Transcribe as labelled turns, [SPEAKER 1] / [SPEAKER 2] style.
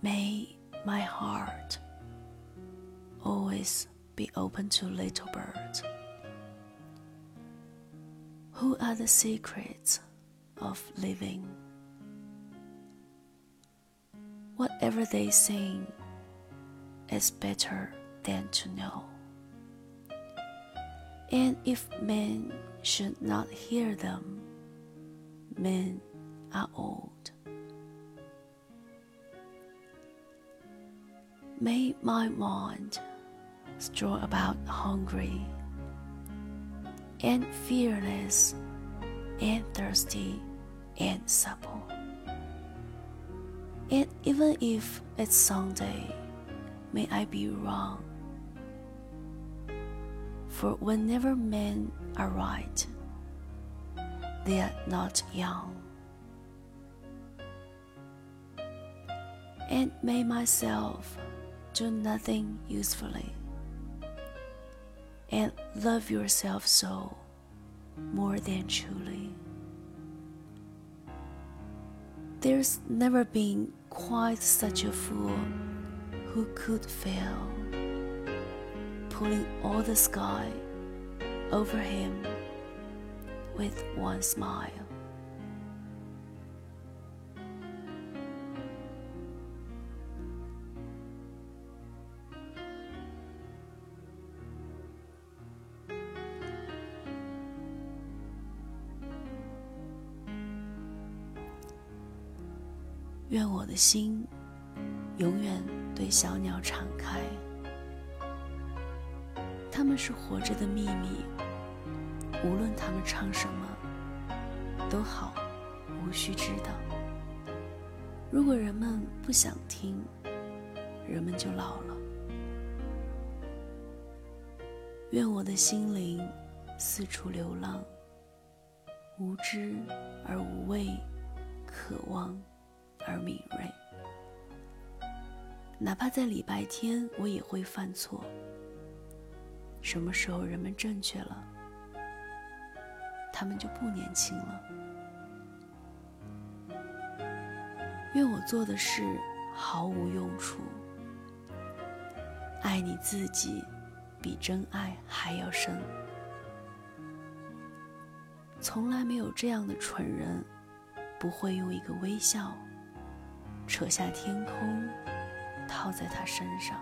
[SPEAKER 1] May my heart always be open to little birds who are the secrets of living. Whatever they sing is better than to know. And if men should not hear them, men are old. May my mind stroll about hungry and fearless and thirsty and supple. And even if it's Sunday, may I be wrong. For whenever men are right, they are not young. And may myself do nothing usefully and love yourself so more than truly. There's never been quite such a fool who could fail, pulling all the sky over him with one smile. 愿我的心永远对小鸟敞开，他们是活着的秘密，无论他们唱什么都好，无需知道。如果人们不想听，人们就老了。愿我的心灵四处流浪，无知而无畏，渴望。而敏锐，哪怕在礼拜天，我也会犯错。什么时候人们正确了，他们就不年轻了。愿我做的事毫无用处，爱你自己比真爱还要深。从来没有这样的蠢人，不会用一个微笑。扯下天空，套在他身上。